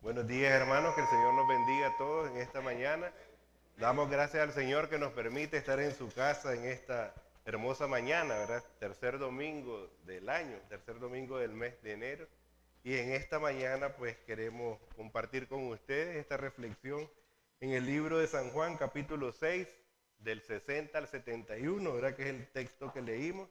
Buenos días hermanos, que el Señor nos bendiga a todos en esta mañana. Damos gracias al Señor que nos permite estar en su casa en esta hermosa mañana, ¿verdad? Tercer domingo del año, tercer domingo del mes de enero. Y en esta mañana pues queremos compartir con ustedes esta reflexión en el libro de San Juan capítulo 6 del 60 al 71, ¿verdad? Que es el texto que leímos.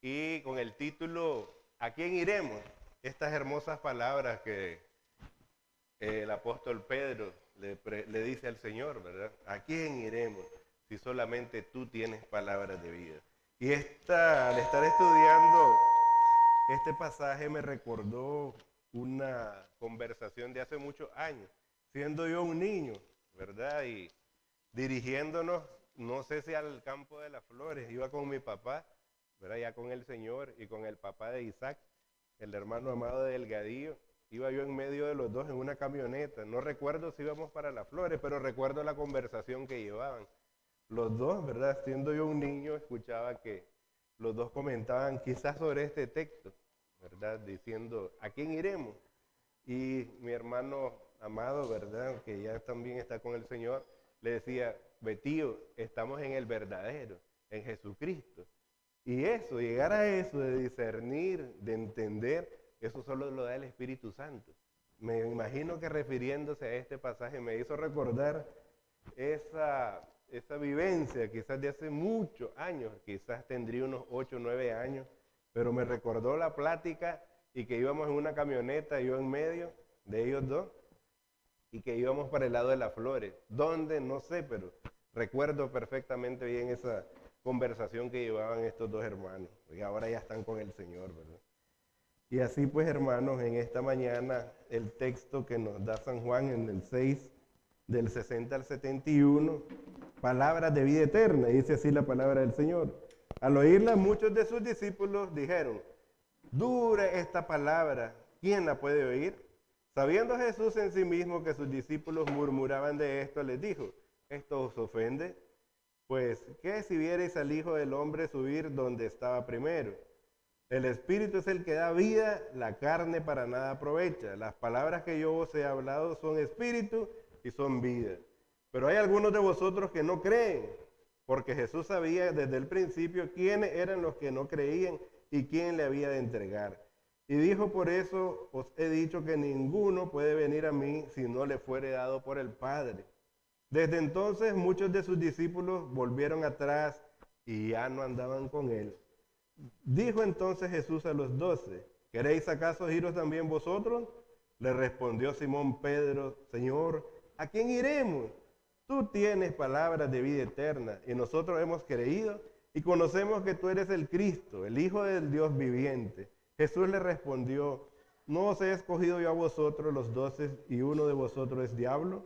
Y con el título ¿A quién iremos? Estas hermosas palabras que el apóstol Pedro le, dice al Señor, ¿verdad? ¿A quién iremos si solamente tú tienes palabras de vida? Y esta, al estar estudiando este pasaje me recordó una conversación de hace muchos años, siendo yo un niño, ¿verdad? Y dirigiéndonos, no sé si al campo de las flores, iba con mi papá, ¿verdad? Ya con el Señor y con el papá de Isaac, el hermano amado de Delgadillo. Iba yo en medio de los dos en una camioneta. No recuerdo si íbamos para las flores, pero recuerdo la conversación que llevaban. Los dos, ¿verdad? Siendo yo un niño, escuchaba que los dos comentaban quizás sobre este texto, ¿verdad? Diciendo, ¿a quién iremos? Y mi hermano amado, ¿verdad? Que ya también está con el Señor, le decía, Betío, estamos en el verdadero, en Jesucristo. Y eso, llegar a eso de discernir, de entender, eso solo lo da el Espíritu Santo. Me imagino que refiriéndose a este pasaje me hizo recordar esa, vivencia, quizás de hace muchos años, quizás tendría unos 8 o 9 años, pero me recordó la plática y que íbamos en una camioneta, yo en medio de ellos dos, y que íbamos para el lado de las flores. ¿Dónde? No sé, pero recuerdo perfectamente bien esa conversación que llevaban estos dos hermanos, y ahora ya están con el Señor, ¿verdad? Y así pues, hermanos, en esta mañana el texto que nos da San Juan en el 6, del 60 al 71, palabras de vida eterna, dice así la palabra del Señor. Al oírla, muchos de sus discípulos dijeron, dura esta palabra, ¿quién la puede oír? Sabiendo Jesús en sí mismo que sus discípulos murmuraban de esto, les dijo, ¿esto os ofende? Pues, ¿qué si vierais al Hijo del Hombre subir donde estaba primero? El Espíritu es el que da vida, la carne para nada aprovecha. Las palabras que yo os he hablado son espíritu y son vida. Pero hay algunos de vosotros que no creen, porque Jesús sabía desde el principio quiénes eran los que no creían y quién le había de entregar. Y dijo, por eso os he dicho que ninguno puede venir a mí si no le fuere dado por el Padre. Desde entonces muchos de sus discípulos volvieron atrás y ya no andaban con él. Dijo entonces Jesús a los doce, ¿queréis acaso iros también vosotros? Le respondió Simón Pedro, Señor, ¿a quién iremos? Tú tienes palabras de vida eterna y nosotros hemos creído y conocemos que tú eres el Cristo, el Hijo del Dios viviente. Jesús le respondió, ¿no os he escogido yo a vosotros los doce y uno de vosotros es diablo?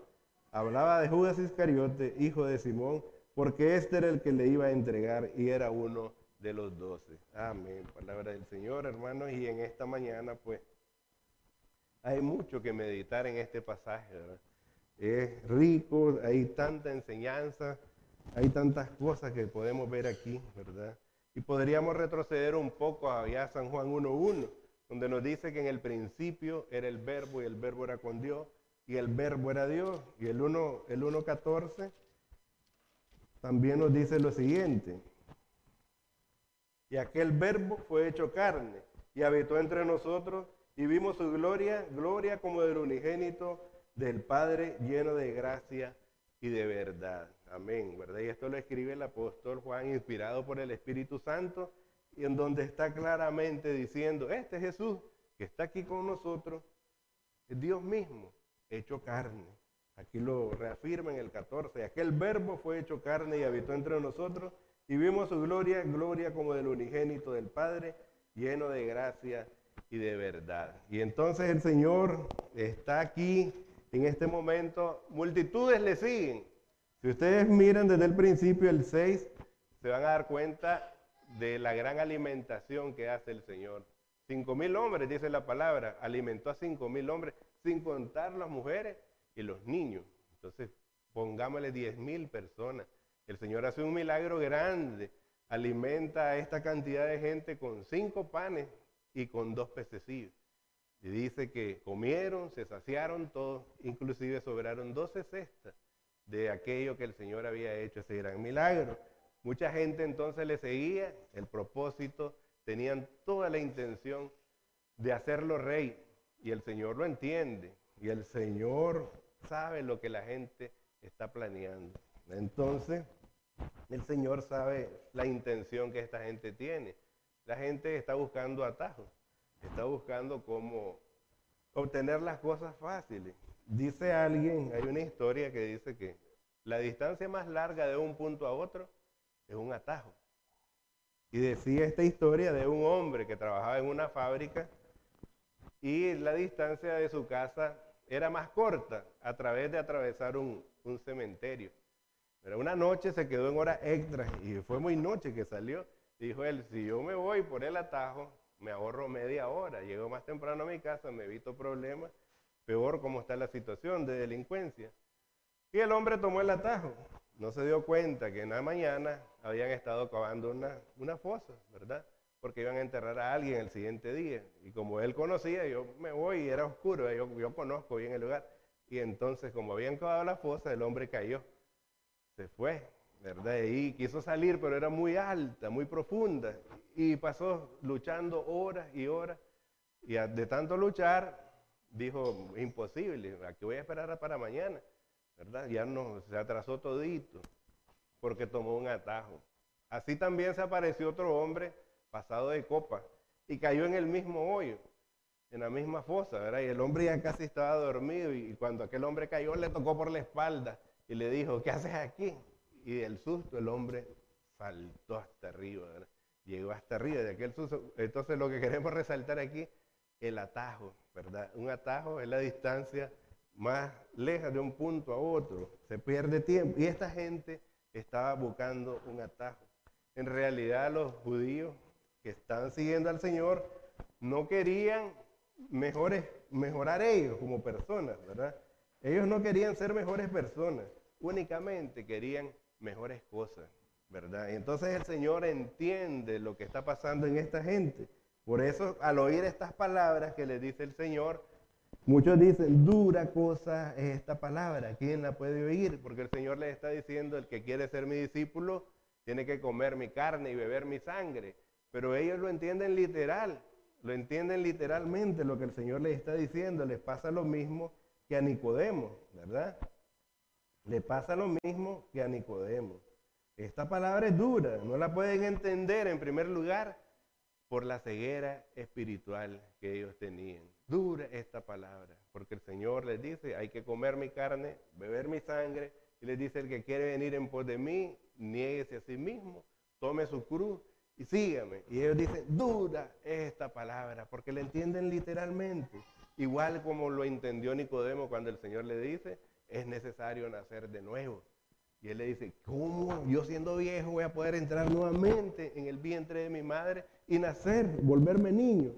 Hablaba de Judas Iscariote, hijo de Simón, porque este era el que le iba a entregar y era uno de los doce. Amén. Palabra del Señor, hermanos. Y en esta mañana, pues, hay mucho que meditar en este pasaje, ¿verdad? Es rico, hay tanta enseñanza, hay tantas cosas que podemos ver aquí, ¿verdad? Y podríamos retroceder un poco allá a San Juan 1.1, donde nos dice que en el principio era el verbo y el verbo era con Dios y el verbo era Dios. Y el 1.14 el 1, también nos dice lo siguiente, y aquel verbo fue hecho carne y habitó entre nosotros y vimos su gloria, gloria como del unigénito del Padre lleno de gracia y de verdad. Amén, ¿verdad? Y esto lo escribe el apóstol Juan, inspirado por el Espíritu Santo, y en donde está claramente diciendo, este Jesús que está aquí con nosotros, es Dios mismo, hecho carne. Aquí lo reafirma en el 14, aquel verbo fue hecho carne y habitó entre nosotros y vimos su gloria, gloria como del unigénito del Padre, lleno de gracia y de verdad. Y entonces el Señor está aquí en este momento, multitudes le siguen. Si ustedes miran desde el principio el 6, se van a dar cuenta de la gran alimentación que hace el Señor. Cinco mil hombres, dice la palabra, alimentó a cinco mil hombres, sin contar las mujeres y los niños. Entonces, pongámosle diez mil personas. El Señor hace un milagro grande, alimenta a esta cantidad de gente con cinco panes y con dos pececillos. Y dice que comieron, se saciaron todos, inclusive sobraron 12 cestas de aquello que el Señor había hecho, ese gran milagro. Mucha gente entonces le seguía el propósito, tenían toda la intención de hacerlo rey y el Señor lo entiende y el Señor sabe lo que la gente está planeando. Entonces, el Señor sabe la intención que esta gente tiene. La gente está buscando atajos, está buscando cómo obtener las cosas fáciles. Dice alguien, hay una historia que dice que la distancia más larga de un punto a otro es un atajo. Y decía esta historia de un hombre que trabajaba en una fábrica y la distancia de su casa era más corta a través de atravesar un, cementerio. Pero una noche se quedó en horas extras y fue muy noche que salió. Dijo él, si yo me voy por el atajo, me ahorro media hora, llego más temprano a mi casa, me evito problemas, peor como está la situación de delincuencia. Y el hombre tomó el atajo. No se dio cuenta que en la mañana habían estado cavando una, una fosa, ¿verdad? porque iban a enterrar a alguien el siguiente día. Y como él conocía, yo me voy y era oscuro, yo, yo conozco bien el lugar. Y entonces, como habían cavado la fosa, el hombre cayó. Se fue, ¿verdad? Y quiso salir, pero era muy alta, muy profunda. Y pasó luchando horas y horas. Y de tanto luchar, dijo, imposible, aquí voy a esperar para mañana, ¿verdad? Ya no, se atrasó todito, porque tomó un atajo. Así también se apareció otro hombre pasado de copa, y cayó en el mismo hoyo, en la misma fosa, ¿verdad? Y el hombre ya casi estaba dormido y cuando aquel hombre cayó le tocó por la espalda y le dijo, ¿qué haces aquí? Y del susto el hombre saltó hasta arriba, ¿verdad? Llegó hasta arriba de aquel susto. Entonces lo que queremos resaltar aquí, el atajo, ¿verdad? Un atajo es la distancia más lejos de un punto a otro. Se pierde tiempo. Y esta gente estaba buscando un atajo. En realidad los judíos que están siguiendo al Señor no querían mejores, mejorar ellos como personas, ¿verdad? Ellos no querían ser mejores personas, únicamente querían mejores cosas, ¿verdad? Y entonces el Señor entiende lo que está pasando en esta gente. Por eso, al oír estas palabras que le dice el Señor, muchos dicen, dura cosa es esta palabra, ¿quién la puede oír? Porque el Señor le está diciendo, el que quiere ser mi discípulo, tiene que comer mi carne y beber mi sangre. Pero ellos lo entienden literal, lo entienden literalmente lo que el Señor les está diciendo. Les pasa lo mismo que a Nicodemo, ¿verdad? Le pasa lo mismo que a Nicodemo. Esta palabra es dura, no la pueden entender en primer lugar por la ceguera espiritual que ellos tenían. Dura esta palabra, porque el Señor les dice, hay que comer mi carne, beber mi sangre, y les dice, el que quiere venir en pos de mí, niéguese a sí mismo, tome su cruz y sígame. Y ellos dicen, dura esta palabra, porque le entienden literalmente. Igual como lo entendió Nicodemo cuando el Señor le dice, es necesario nacer de nuevo. Y él le dice, ¿cómo yo siendo viejo voy a poder entrar nuevamente en el vientre de mi madre y nacer, volverme niño?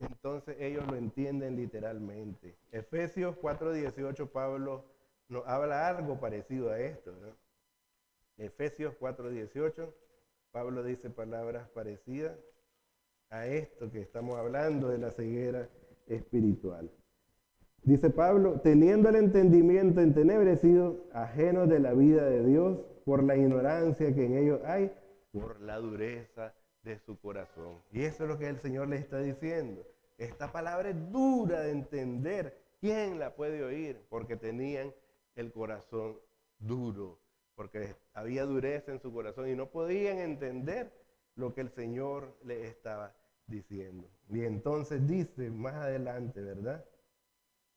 Entonces ellos lo entienden literalmente. Efesios 4:18, Pablo nos habla algo parecido a esto. Efesios 4:18. Pablo dice palabras parecidas a esto que estamos hablando de la ceguera espiritual. Dice Pablo, teniendo el entendimiento entenebrecido, ajeno de la vida de Dios, por la ignorancia que en ellos hay, por la dureza de su corazón. Y eso es lo que el Señor le está diciendo. Esta palabra es dura de entender. ¿Quién la puede oír? Porque tenían el corazón duro porque había dureza en su corazón y no podían entender lo que el Señor le estaba diciendo. Y entonces dice más adelante, ¿verdad?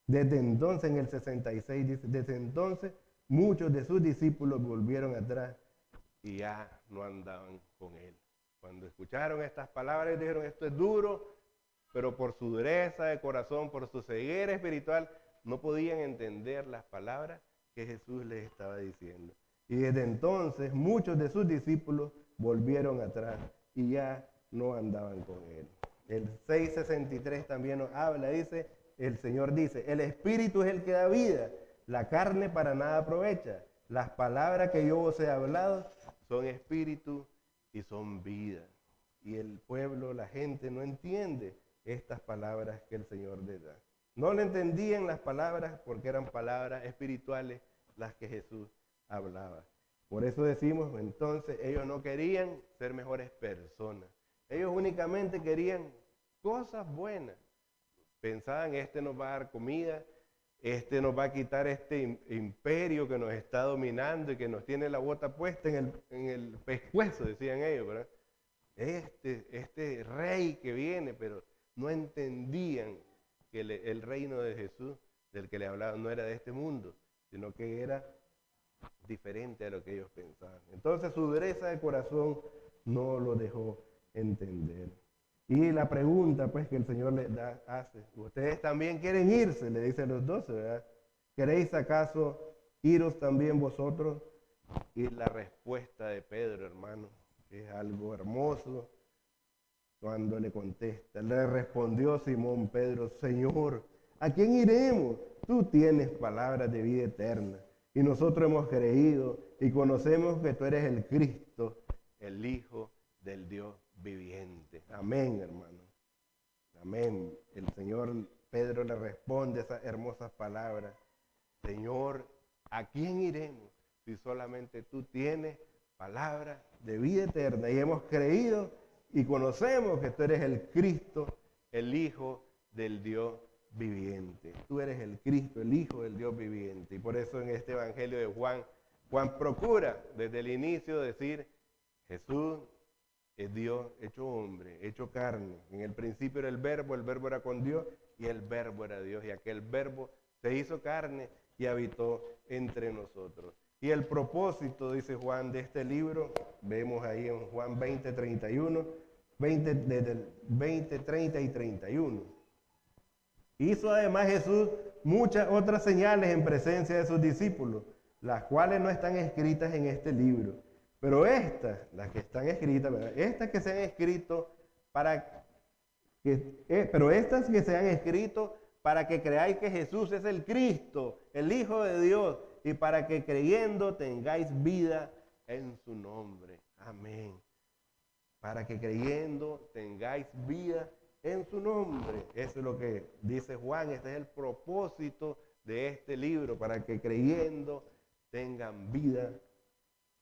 Desde entonces, en el 66, dice, desde entonces muchos de sus discípulos volvieron atrás y ya no andaban con él. Cuando escucharon estas palabras dijeron, esto es duro, pero por su dureza de corazón, por su ceguera espiritual, no podían entender las palabras que Jesús les estaba diciendo. Y desde entonces muchos de sus discípulos volvieron atrás y ya no andaban con él. El 663 también nos habla, dice, el Señor dice, el Espíritu es el que da vida, la carne para nada aprovecha. Las palabras que yo os he hablado son espíritu y son vida. Y el pueblo, la gente no entiende estas palabras que el Señor le da. No le entendían las palabras porque eran palabras espirituales las que Jesús hablaba. Por eso decimos, entonces, ellos no querían ser mejores personas. Ellos únicamente querían cosas buenas. Pensaban, este nos va a dar comida, este nos va a quitar este imperio que nos está dominando y que nos tiene la bota puesta en el, en el pescuezo, decían ellos, ¿verdad? Este, este rey que viene, pero no entendían que el reino de Jesús, del que le hablaban, no era de este mundo, sino que era diferente a lo que ellos pensaban. Entonces su dureza de corazón no lo dejó entender. Y la pregunta pues que el Señor le hace, ustedes también quieren irse, le dice a los doce, ¿verdad? ¿Queréis acaso iros también vosotros? Y la respuesta de Pedro, hermano, es algo hermoso cuando le contesta. Le respondió Simón Pedro, Señor, ¿a quién iremos? Tú tienes palabras de vida eterna. Y nosotros hemos creído y conocemos que tú eres el Cristo, el Hijo del Dios viviente. Amén, hermano. Amén. El Señor Pedro le responde esas hermosas palabras. Señor, ¿a quién iremos si solamente tú tienes palabras de vida eterna? Y hemos creído y conocemos que tú eres el Cristo, el Hijo del Dios viviente. Tú eres el Cristo, el Hijo del Dios viviente. Y por eso en este Evangelio de Juan, Juan procura desde el inicio decir, Jesús es Dios hecho hombre, hecho carne. En el principio era el verbo, el verbo era con Dios y el verbo era Dios. Y aquel verbo se hizo carne y habitó entre nosotros. Y el propósito, dice Juan, de este libro, vemos ahí en Juan 20, 31, 20, desde el 20, 30 y 31. Hizo además Jesús muchas otras señales en presencia de sus discípulos, las cuales no están escritas en este libro. Pero estas, las que están escritas, estas que se han escrito para que, eh, pero estas que se han escrito para que creáis que Jesús es el Cristo, el Hijo de Dios, y para que creyendo tengáis vida en su nombre. Amén. Para que creyendo tengáis vida en su nombre. Eso es lo que dice Juan. Este es el propósito de este libro, para que creyendo tengan vida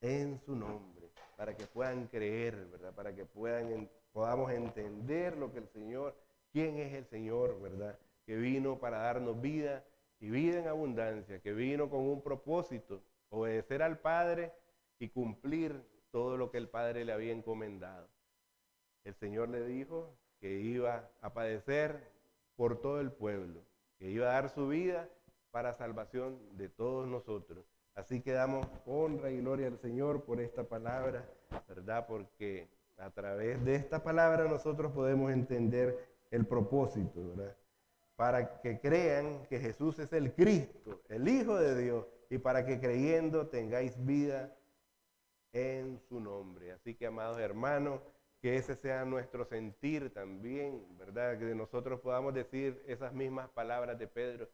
en su nombre. Para que puedan creer, ¿verdad? Para que puedan, podamos entender lo que el Señor, quién es el Señor, ¿verdad? Que vino para darnos vida y vida en abundancia, que vino con un propósito, obedecer al Padre y cumplir todo lo que el Padre le había encomendado. El Señor le dijo que iba a padecer por todo el pueblo, que iba a dar su vida para salvación de todos nosotros. Así que damos honra y gloria al Señor por esta palabra, ¿verdad? Porque a través de esta palabra nosotros podemos entender el propósito, ¿verdad? para que crean que Jesús es el Cristo, el Hijo de Dios, y para que creyendo tengáis vida en su nombre. Así que, amados hermanos, que ese sea nuestro sentir también, ¿verdad? Que nosotros podamos decir esas mismas palabras de Pedro.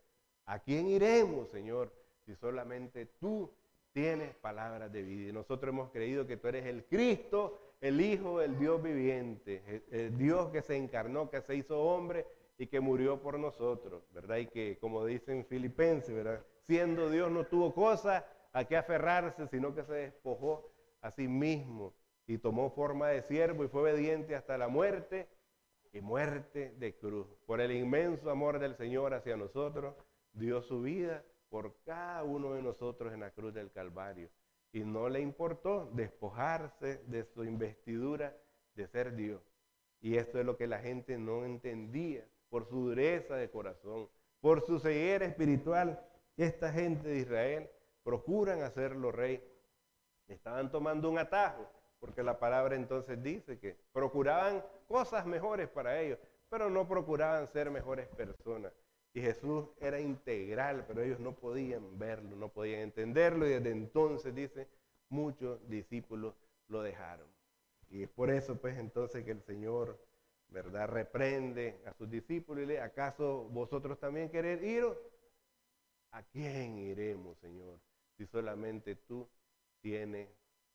¿A quién iremos, Señor, si solamente tú tienes palabras de vida? Y nosotros hemos creído que tú eres el Cristo, el Hijo del Dios viviente, el Dios que se encarnó, que se hizo hombre y que murió por nosotros, ¿verdad? Y que, como dicen Filipenses, ¿verdad? Siendo Dios no tuvo cosa a qué aferrarse, sino que se despojó a sí mismo y tomó forma de siervo y fue obediente hasta la muerte y muerte de cruz. Por el inmenso amor del Señor hacia nosotros, dio su vida por cada uno de nosotros en la cruz del Calvario. Y no le importó despojarse de su investidura de ser Dios. Y esto es lo que la gente no entendía por su dureza de corazón, por su ceguera espiritual. Esta gente de Israel procuran hacerlo rey. Estaban tomando un atajo, porque la palabra entonces dice que procuraban cosas mejores para ellos, pero no procuraban ser mejores personas. Y Jesús era integral, pero ellos no podían verlo, no podían entenderlo, y desde entonces dice, muchos discípulos lo dejaron. Y es por eso, pues, entonces que el Señor ¿verdad? Reprende a sus discípulos y le, ¿acaso vosotros también queréis ir? ¿A quién iremos, Señor? Si solamente tú tienes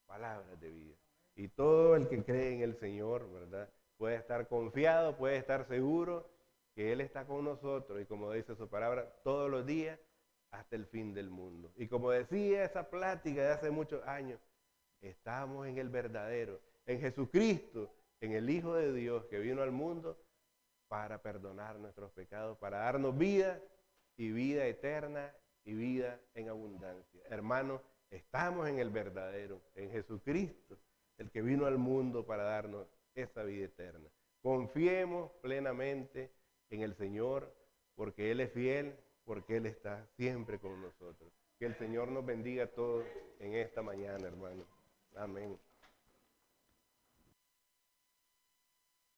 palabras de vida. Y todo el que cree en el Señor, ¿verdad? puede estar confiado, puede estar seguro que Él está con nosotros y como dice su palabra, todos los días hasta el fin del mundo. Y como decía esa plática de hace muchos años, estamos en el verdadero, en Jesucristo, en el Hijo de Dios que vino al mundo para perdonar nuestros pecados, para darnos vida y vida eterna y vida en abundancia. Hermanos, estamos en el verdadero, en Jesucristo, el que vino al mundo para darnos esa vida eterna. Confiemos plenamente en el Señor, porque Él es fiel, porque Él está siempre con nosotros. Que el Señor nos bendiga a todos en esta mañana, hermano. Amén.